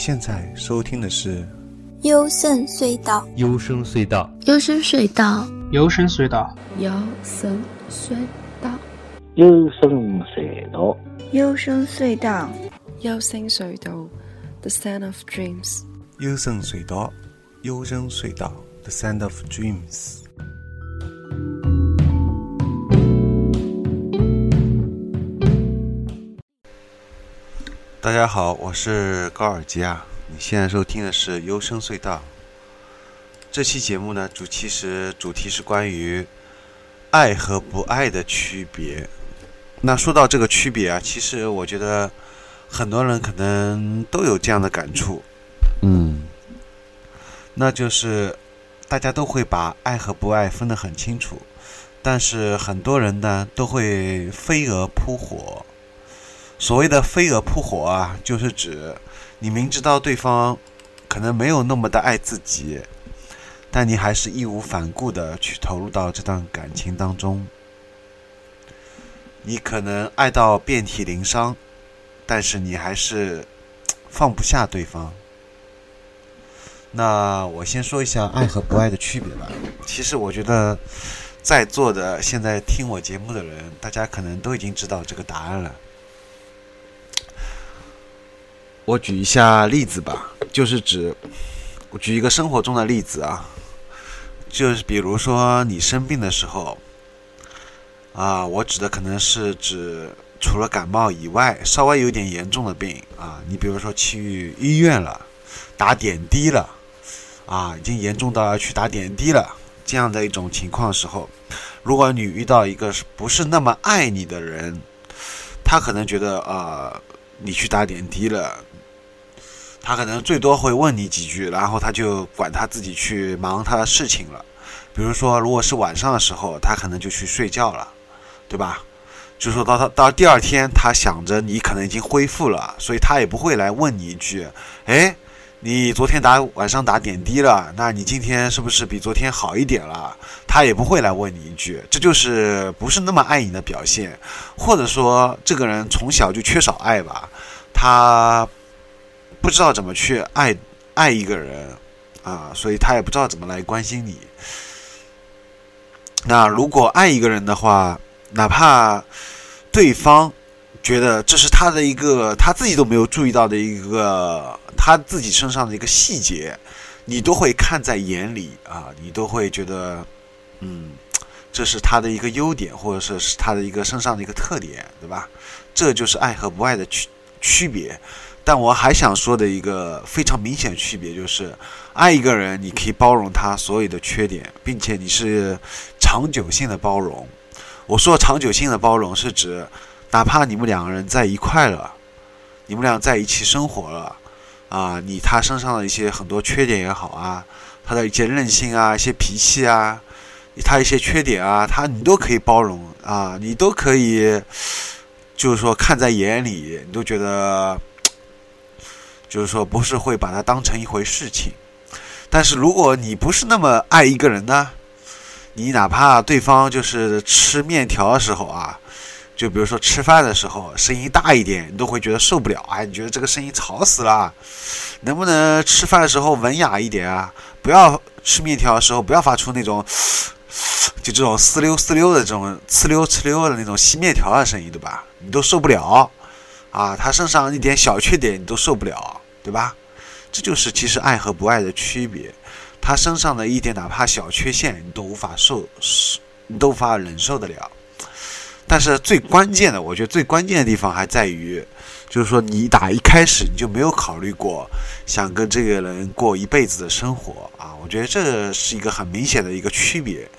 现在收听的是幽深隧道。幽深隧道。幽深隧道。幽深隧道。幽深隧道。幽深隧道。幽深隧道。幽深隧道。The sound of dreams 幽深隧道。幽深隧道。The sound of dreams 大家好，我是高尔基啊。你现在收听的是幽深隧道。这期节目呢，主其实主题是关于爱和不爱的区别。那说到这个区别啊，其实我觉得很多人可能都有这样的感触，嗯，那就是大家都会把爱和不爱分得很清楚，但是很多人呢都会飞蛾扑火。所谓的飞蛾扑火啊，就是指你明知道对方可能没有那么的爱自己，但你还是义无反顾的去投入到这段感情当中。你可能爱到遍体鳞伤，但是你还是放不下对方。那我先说一下爱和不爱的区别吧。其实我觉得在座的现在听我节目的人，大家可能都已经知道这个答案了。我举一下例子吧，就是指我举一个生活中的例子啊，就是比如说你生病的时候，啊，我指的可能是指除了感冒以外，稍微有点严重的病啊，你比如说去医院了，打点滴了，啊，已经严重到要去打点滴了这样的一种情况时候，如果你遇到一个不是那么爱你的人，他可能觉得啊，你去打点滴了。他可能最多会问你几句，然后他就管他自己去忙他的事情了。比如说，如果是晚上的时候，他可能就去睡觉了，对吧？就是说到他到第二天，他想着你可能已经恢复了，所以他也不会来问你一句：“哎，你昨天打晚上打点滴了，那你今天是不是比昨天好一点了？”他也不会来问你一句，这就是不是那么爱你的表现，或者说这个人从小就缺少爱吧，他。不知道怎么去爱爱一个人啊，所以他也不知道怎么来关心你。那如果爱一个人的话，哪怕对方觉得这是他的一个他自己都没有注意到的一个他自己身上的一个细节，你都会看在眼里啊，你都会觉得，嗯，这是他的一个优点，或者说是他的一个身上的一个特点，对吧？这就是爱和不爱的区区别。但我还想说的一个非常明显区别就是，爱一个人，你可以包容他所有的缺点，并且你是长久性的包容。我说长久性的包容是指，哪怕你们两个人在一块了，你们俩在一起生活了，啊，你他身上的一些很多缺点也好啊，他的一些任性啊，一些脾气啊，他一些缺点啊，他你都可以包容啊，你都可以，就是说看在眼里，你都觉得。就是说，不是会把它当成一回事情，但是如果你不是那么爱一个人呢，你哪怕对方就是吃面条的时候啊，就比如说吃饭的时候声音大一点，你都会觉得受不了啊，你觉得这个声音吵死了，能不能吃饭的时候文雅一点啊？不要吃面条的时候不要发出那种 就这种呲溜呲溜的这种呲溜呲溜的那种吸面条的声音，对吧？你都受不了啊，他身上一点小缺点你都受不了。对吧？这就是其实爱和不爱的区别。他身上的一点哪怕小缺陷，你都无法受，你都无法忍受得了。但是最关键的，我觉得最关键的地方还在于，就是说你打一开始你就没有考虑过想跟这个人过一辈子的生活啊。我觉得这是一个很明显的一个区别。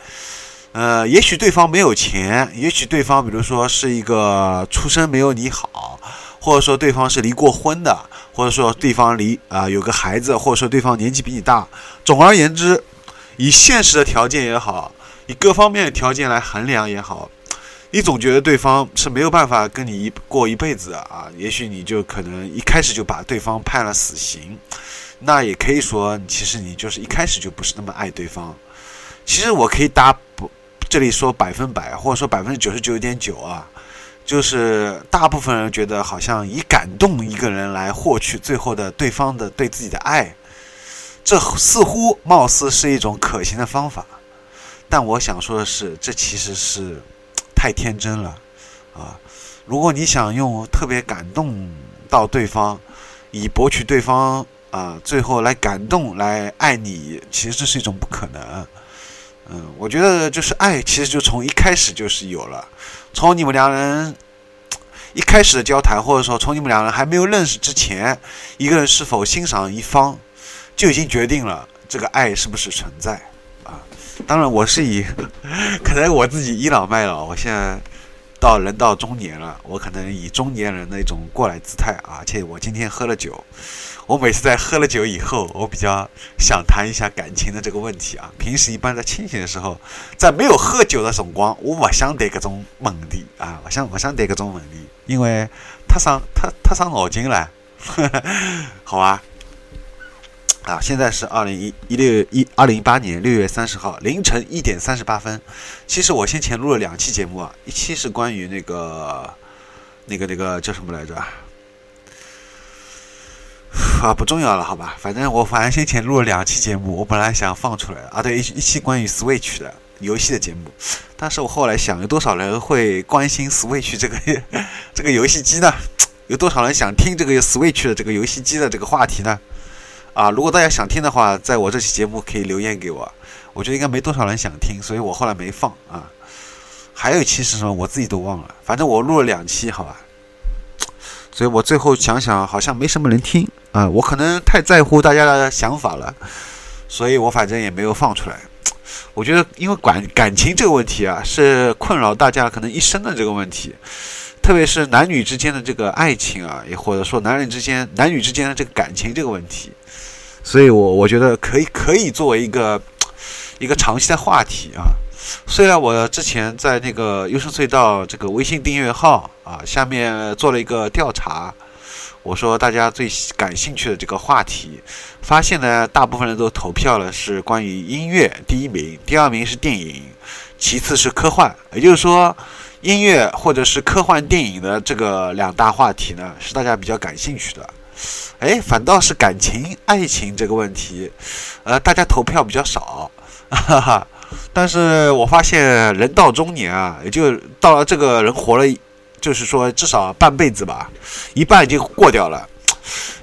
呃，也许对方没有钱，也许对方比如说是一个出身没有你好，或者说对方是离过婚的。或者说对方离啊有个孩子，或者说对方年纪比你大。总而言之，以现实的条件也好，以各方面的条件来衡量也好，你总觉得对方是没有办法跟你一过一辈子啊。也许你就可能一开始就把对方判了死刑，那也可以说，其实你就是一开始就不是那么爱对方。其实我可以打不这里说百分百，或者说百分之九十九点九啊。就是大部分人觉得好像以感动一个人来获取最后的对方的对自己的爱，这似乎貌似是一种可行的方法。但我想说的是，这其实是太天真了啊！如果你想用特别感动到对方，以博取对方啊，最后来感动来爱你，其实这是一种不可能。嗯，我觉得就是爱，其实就从一开始就是有了，从你们两人一开始的交谈，或者说从你们两人还没有认识之前，一个人是否欣赏一方，就已经决定了这个爱是不是存在啊。当然，我是以 可能我自己倚老卖老，我现在。到人到中年了，我可能以中年人的一种过来姿态啊，而且我今天喝了酒，我每次在喝了酒以后，我比较想谈一下感情的这个问题啊。平时一般在清醒的时候，在没有喝酒的辰光，我不想得各种问题啊，不想不想得各种问题，因为太伤太太伤脑筋了，好吧。啊，现在是二零一一六一二零一八年六月三十号凌晨一点三十八分。其实我先前录了两期节目啊，一期是关于那个那个那个叫什么来着？啊不重要了，好吧，反正我反正先前录了两期节目，我本来想放出来啊，对，一一期关于 Switch 的游戏的节目，但是我后来想，有多少人会关心 Switch 这个 这个游戏机呢？有多少人想听这个 Switch 的这个游戏机的这个话题呢？啊，如果大家想听的话，在我这期节目可以留言给我。我觉得应该没多少人想听，所以我后来没放啊。还有一期是什么，我自己都忘了。反正我录了两期，好吧。所以我最后想想，好像没什么人听啊。我可能太在乎大家的想法了，所以我反正也没有放出来。我觉得，因为感感情这个问题啊，是困扰大家可能一生的这个问题，特别是男女之间的这个爱情啊，也或者说男人之间、男女之间的这个感情这个问题。所以，我我觉得可以可以作为一个一个长期的话题啊。虽然我之前在那个优声隧道这个微信订阅号啊下面做了一个调查，我说大家最感兴趣的这个话题，发现呢，大部分人都投票了是关于音乐第一名，第二名是电影，其次是科幻。也就是说，音乐或者是科幻电影的这个两大话题呢，是大家比较感兴趣的。哎，反倒是感情、爱情这个问题，呃，大家投票比较少，哈哈。但是我发现人到中年啊，也就到了这个人活了，就是说至少半辈子吧，一半已经过掉了。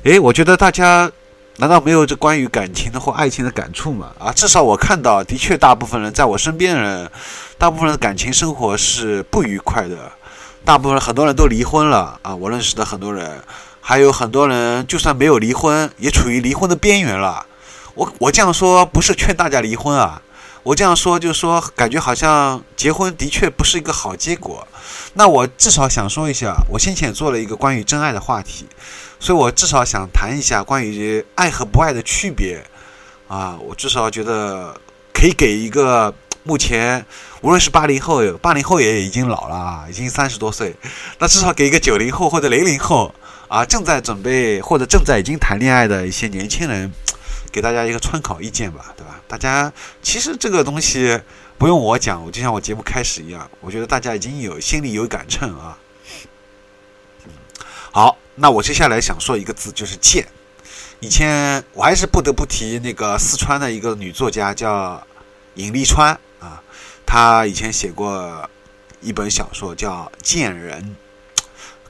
哎，我觉得大家难道没有这关于感情的或爱情的感触吗？啊，至少我看到，的确大部分人在我身边人，大部分人的感情生活是不愉快的，大部分很多人都离婚了啊，我认识的很多人。还有很多人，就算没有离婚，也处于离婚的边缘了。我我这样说不是劝大家离婚啊，我这样说就是说，感觉好像结婚的确不是一个好结果。那我至少想说一下，我先前做了一个关于真爱的话题，所以我至少想谈一下关于爱和不爱的区别啊。我至少觉得可以给一个目前无论是八零后，八零后也已经老了，已经三十多岁，那至少给一个九零后或者零零后。啊，正在准备或者正在已经谈恋爱的一些年轻人，给大家一个参考意见吧，对吧？大家其实这个东西不用我讲，我就像我节目开始一样，我觉得大家已经有心里有杆秤啊。好，那我接下来想说一个字，就是贱。以前我还是不得不提那个四川的一个女作家叫尹丽川啊，她以前写过一本小说叫《贱人》。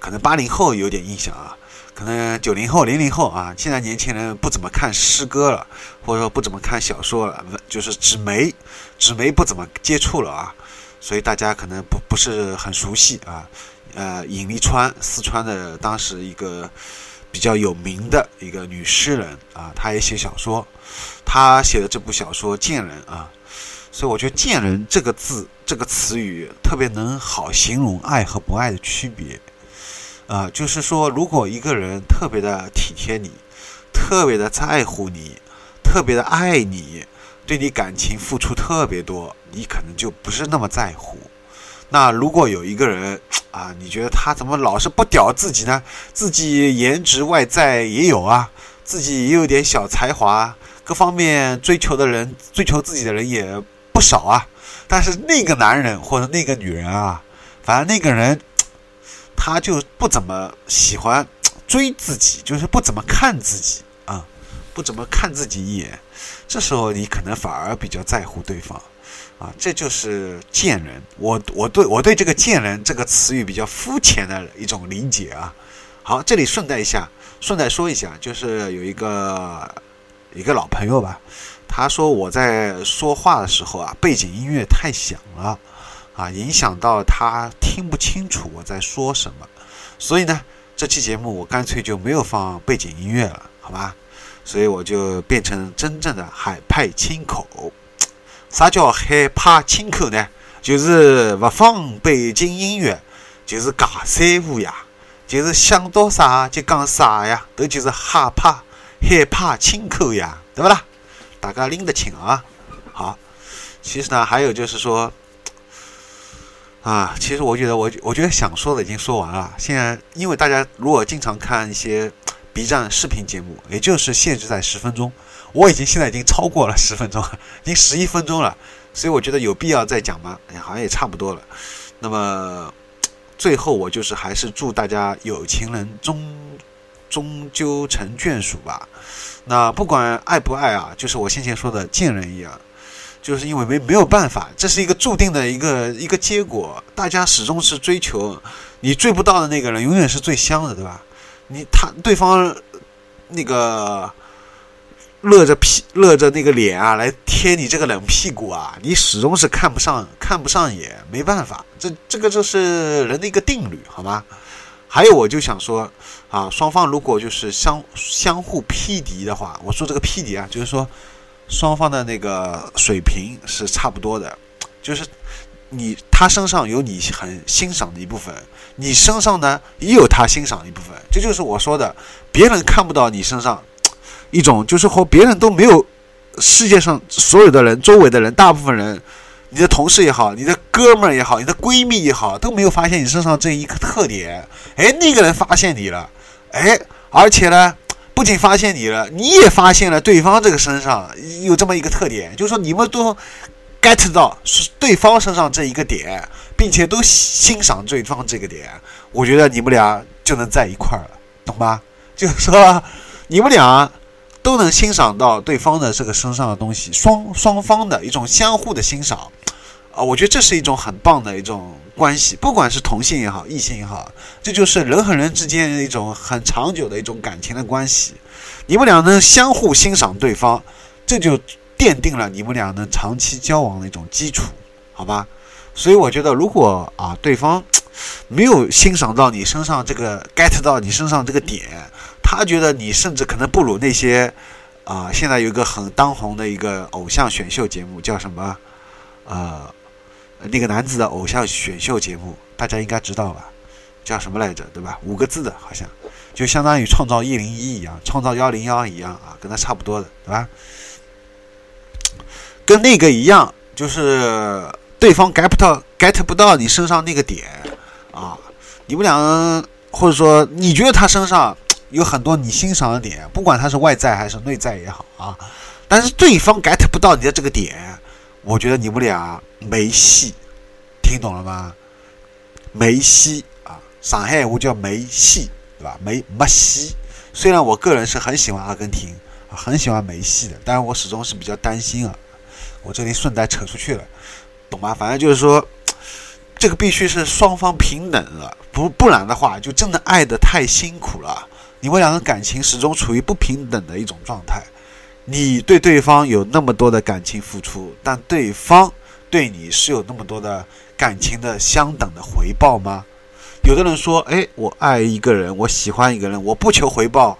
可能八零后有点印象啊，可能九零后、零零后啊，现在年轻人不怎么看诗歌了，或者说不怎么看小说了，就是纸媒，纸媒不怎么接触了啊，所以大家可能不不是很熟悉啊。呃，尹丽川，四川的当时一个比较有名的一个女诗人啊，她也写小说，她写的这部小说《贱人》啊，所以我觉得“贱人”这个字，这个词语特别能好形容爱和不爱的区别。啊，就是说，如果一个人特别的体贴你，特别的在乎你，特别的爱你，对你感情付出特别多，你可能就不是那么在乎。那如果有一个人啊，你觉得他怎么老是不屌自己呢？自己颜值外在也有啊，自己也有点小才华，各方面追求的人，追求自己的人也不少啊。但是那个男人或者那个女人啊，反正那个人。他就不怎么喜欢追自己，就是不怎么看自己啊，不怎么看自己一眼。这时候你可能反而比较在乎对方啊，这就是贱人。我我对我对这个贱人这个词语比较肤浅的一种理解啊。好，这里顺带一下，顺带说一下，就是有一个一个老朋友吧，他说我在说话的时候啊，背景音乐太响了啊，影响到他听不清楚我在说什么，所以呢，这期节目我干脆就没有放背景音乐了，好吧？所以我就变成真正的海派清口。啥叫海派清口呢？就是不放背景音乐，就是尬三胡呀。就是想到啥就讲啥呀，这就是害怕、害怕亲口呀，对不啦？大家拎得清啊。好，其实呢，还有就是说，啊，其实我觉得我我觉得想说的已经说完了。现在因为大家如果经常看一些 B 站视频节目，也就是限制在十分钟，我已经现在已经超过了十分钟，已经十一分钟了，所以我觉得有必要再讲吗？哎，好像也差不多了。那么。最后，我就是还是祝大家有情人终终究成眷属吧。那不管爱不爱啊，就是我先前说的贱人一样，就是因为没没有办法，这是一个注定的一个一个结果。大家始终是追求你追不到的那个人，永远是最香的，对吧？你他对方那个。乐着屁，乐着那个脸啊，来贴你这个冷屁股啊，你始终是看不上，看不上眼，没办法，这这个就是人的一个定律，好吗？还有，我就想说啊，双方如果就是相相互匹敌的话，我说这个匹敌啊，就是说双方的那个水平是差不多的，就是你他身上有你很欣赏的一部分，你身上呢也有他欣赏的一部分，这就是我说的，别人看不到你身上。一种就是和别人都没有，世界上所有的人、周围的人、大部分人，你的同事也好，你的哥们儿也好，你的闺蜜也好，都没有发现你身上这一个特点。哎，那个人发现你了，哎，而且呢，不仅发现你了，你也发现了对方这个身上有这么一个特点，就是说你们都 get 到是对方身上这一个点，并且都欣赏对方这个点，我觉得你们俩就能在一块儿了，懂吗？就是说你们俩。都能欣赏到对方的这个身上的东西，双双方的一种相互的欣赏，啊，我觉得这是一种很棒的一种关系，不管是同性也好，异性也好，这就是人和人之间一种很长久的一种感情的关系。你们俩能相互欣赏对方，这就奠定了你们俩能长期交往的一种基础，好吧？所以我觉得，如果啊，对方没有欣赏到你身上这个 get 到你身上这个点。他觉得你甚至可能不如那些，啊，现在有一个很当红的一个偶像选秀节目，叫什么？呃，那个男子的偶像选秀节目，大家应该知道吧？叫什么来着？对吧？五个字的，好像就相当于创造一零一一样，创造幺零幺一样啊，跟他差不多的，对吧？跟那个一样，就是对方 get 不到 get 不到你身上那个点啊，你们俩或者说你觉得他身上。有很多你欣赏的点，不管他是外在还是内在也好啊，但是对方 get 不到你的这个点，我觉得你们俩没戏，听懂了吗？没戏啊，上海话叫没戏，对吧？没没戏。虽然我个人是很喜欢阿根廷，很喜欢梅西的，但是我始终是比较担心啊。我这里顺带扯出去了，懂吗？反正就是说，这个必须是双方平等的，不不然的话，就真的爱的太辛苦了。你们两个感情始终处于不平等的一种状态，你对对方有那么多的感情付出，但对方对你是有那么多的感情的相等的回报吗？有的人说：“哎，我爱一个人，我喜欢一个人，我不求回报。”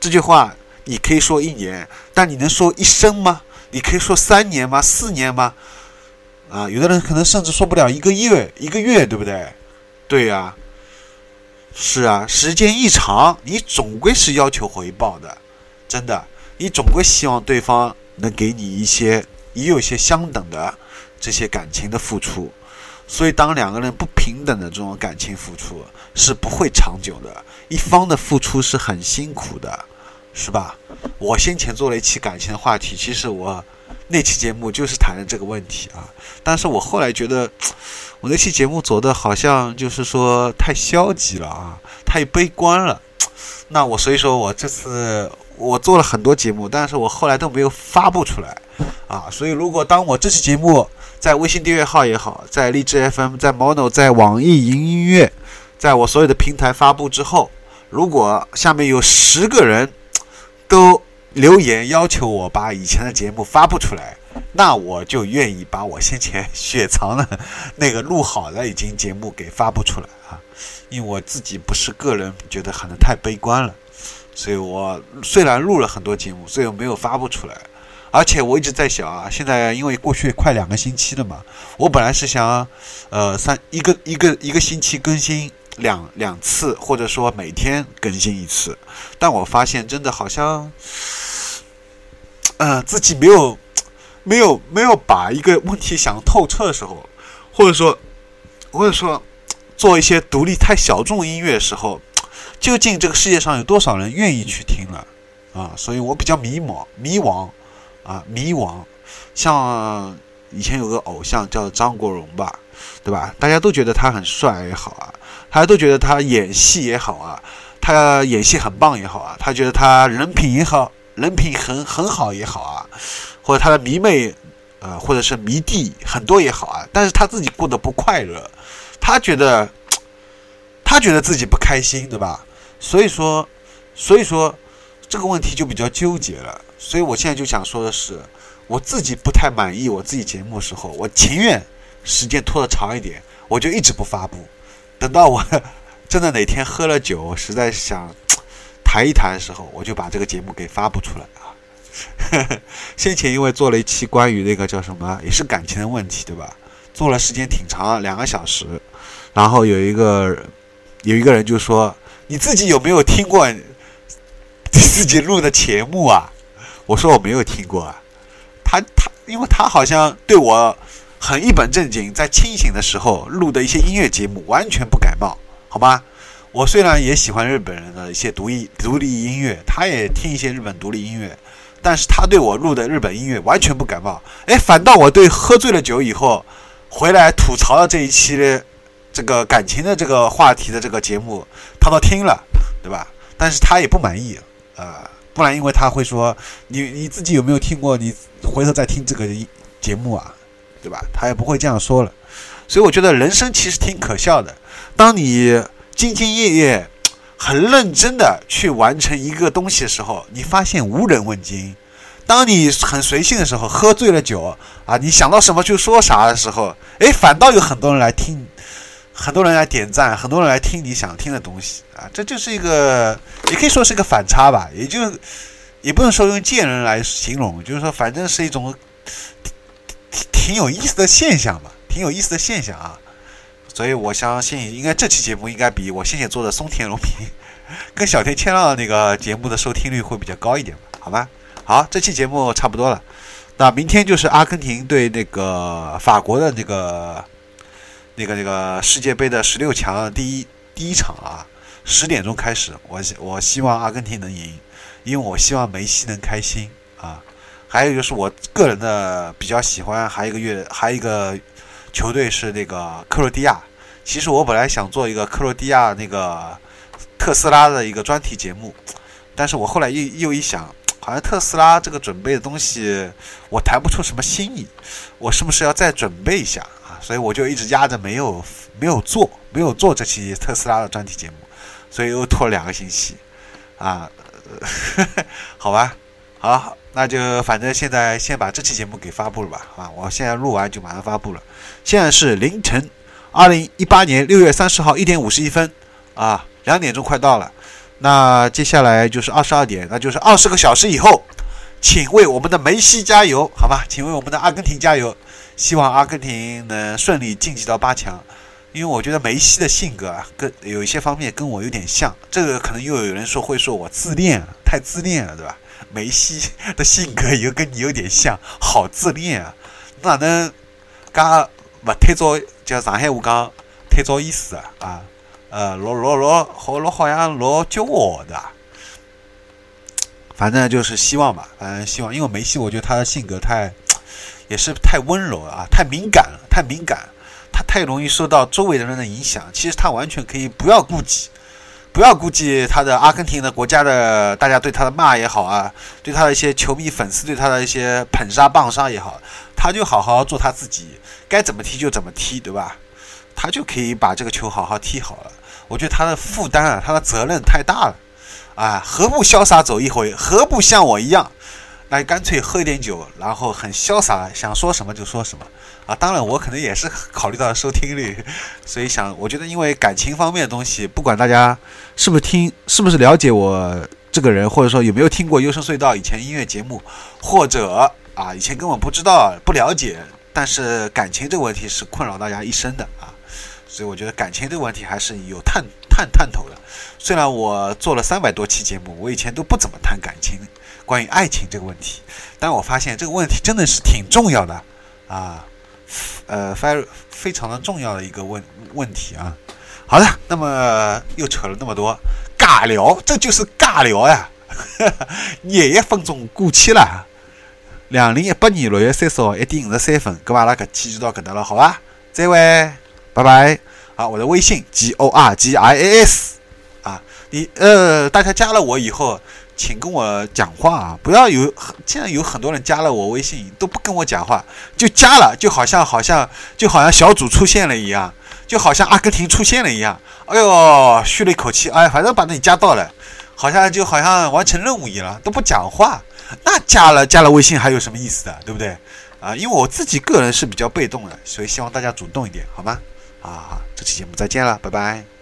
这句话你可以说一年，但你能说一生吗？你可以说三年吗？四年吗？啊，有的人可能甚至说不了一个月，一个月，对不对？对呀。是啊，时间一长，你总归是要求回报的，真的，你总归希望对方能给你一些，也有一些相等的这些感情的付出。所以，当两个人不平等的这种感情付出是不会长久的，一方的付出是很辛苦的，是吧？我先前做了一期感情的话题，其实我那期节目就是谈的这个问题啊。但是我后来觉得，我那期节目走的好像就是说太消极了啊，太悲观了。那我所以说我这次我做了很多节目，但是我后来都没有发布出来啊。所以如果当我这期节目在微信订阅号也好，在荔枝 FM、在 Mono、在网易云音乐，在我所有的平台发布之后，如果下面有十个人都留言要求我把以前的节目发布出来，那我就愿意把我先前雪藏的那个录好的已经节目给发布出来啊。因为我自己不是个人，觉得可能太悲观了，所以我虽然录了很多节目，所以我没有发布出来。而且我一直在想啊，现在因为过去快两个星期了嘛，我本来是想，呃，三一个一个一个星期更新两两次，或者说每天更新一次，但我发现真的好像，呃，自己没有没有没有把一个问题想透彻的时候，或者说或者说。做一些独立太小众音乐的时候，究竟这个世界上有多少人愿意去听了啊？所以我比较迷茫、迷惘啊、迷惘。像以前有个偶像叫张国荣吧，对吧？大家都觉得他很帅也好啊，大家都觉得他演戏也好啊，他演戏很棒也好啊，他觉得他人品也好，人品很很好也好啊，或者他的迷妹呃，或者是迷弟很多也好啊，但是他自己过得不快乐。他觉得，他觉得自己不开心，对吧？所以说，所以说这个问题就比较纠结了。所以我现在就想说的是，我自己不太满意我自己节目的时候，我情愿时间拖得长一点，我就一直不发布。等到我 真的哪天喝了酒，实在想 谈一谈的时候，我就把这个节目给发布出来啊。先前因为做了一期关于那个叫什么，也是感情的问题，对吧？做了时间挺长，两个小时。然后有一个有一个人就说：“你自己有没有听过 自己录的节目啊？”我说：“我没有听过啊。”他他，因为他好像对我很一本正经，在清醒的时候录的一些音乐节目完全不感冒，好吧？我虽然也喜欢日本人的一些独立独立音乐，他也听一些日本独立音乐，但是他对我录的日本音乐完全不感冒。哎，反倒我对喝醉了酒以后回来吐槽的这一期的。这个感情的这个话题的这个节目，他都听了，对吧？但是他也不满意，呃，不然因为他会说你你自己有没有听过？你回头再听这个节目啊，对吧？他也不会这样说了。所以我觉得人生其实挺可笑的。当你兢兢业业、很认真的去完成一个东西的时候，你发现无人问津；当你很随性的时候，喝醉了酒啊，你想到什么就说啥的时候，哎，反倒有很多人来听。很多人来点赞，很多人来听你想听的东西啊，这就是一个，也可以说是一个反差吧，也就也不能说用贱人来形容，就是说反正是一种挺挺有意思的现象吧，挺有意思的现象啊。所以我相信，应该这期节目应该比我先前做的松田龙平 跟小田千让那个节目的收听率会比较高一点吧？好吧，好，这期节目差不多了，那明天就是阿根廷对那个法国的那个。那个那个世界杯的十六强第一第一场啊，十点钟开始。我我希望阿根廷能赢，因为我希望梅西能开心啊。还有就是我个人的比较喜欢，还有一个月还有一个球队是那个克罗地亚。其实我本来想做一个克罗地亚那个特斯拉的一个专题节目，但是我后来又又一想，好像特斯拉这个准备的东西我谈不出什么新意，我是不是要再准备一下？所以我就一直压着没有没有做没有做这期特斯拉的专题节目，所以又拖了两个星期，啊，好吧，好，那就反正现在先把这期节目给发布了吧，啊，我现在录完就马上发布了。现在是凌晨二零一八年六月三十号一点五十一分，啊，两点钟快到了，那接下来就是二十二点，那就是二十个小时以后，请为我们的梅西加油，好吧，请为我们的阿根廷加油。希望阿根廷能顺利晋级到八强，因为我觉得梅西的性格啊，跟有一些方面跟我有点像。这个可能又有人说会说我自恋，太自恋了，对吧？梅西的性格又跟你有点像，好自恋啊！哪能噶不太早叫上海话讲太早意思啊？啊，呃，老老老好老好像老骄傲的。反正就是希望吧，反正希望，因为梅西，我觉得他的性格太。也是太温柔了啊，太敏感了，太敏感，他太容易受到周围的人的影响。其实他完全可以不要顾忌，不要顾忌他的阿根廷的国家的大家对他的骂也好啊，对他的一些球迷粉丝对他的一些捧杀棒杀也好，他就好好做他自己，该怎么踢就怎么踢，对吧？他就可以把这个球好好踢好了。我觉得他的负担啊，他的责任太大了，啊，何不潇洒走一回？何不像我一样？那干脆喝一点酒，然后很潇洒，想说什么就说什么啊！当然，我可能也是考虑到收听率，所以想，我觉得因为感情方面的东西，不管大家是不是听，是不是了解我这个人，或者说有没有听过《优声隧道》以前音乐节目，或者啊以前根本不知道、不了解，但是感情这个问题是困扰大家一生的啊，所以我觉得感情这个问题还是有探探探头的。虽然我做了三百多期节目，我以前都不怎么谈感情。关于爱情这个问题，但我发现这个问题真的是挺重要的啊，呃，非非常的重要的一个问问题啊。好的，那么又扯了那么多尬聊，这就是尬聊呀。廿一分钟过去了，两零一八年六月三十号一点五十三分，搿阿拉搿期就到搿搭了，好吧？再会，拜拜。好，我的微信 G O R G I A S 啊，你呃，大家加了我以后。请跟我讲话啊！不要有，现在有很多人加了我微信都不跟我讲话，就加了，就好像好像就好像小组出现了一样，就好像阿根廷出现了一样。哎呦，吁了一口气，哎，反正把你加到了，好像就好像完成任务一样，都不讲话。那加了加了微信还有什么意思的，对不对？啊，因为我自己个人是比较被动的，所以希望大家主动一点，好吗？啊，这期节目再见了，拜拜。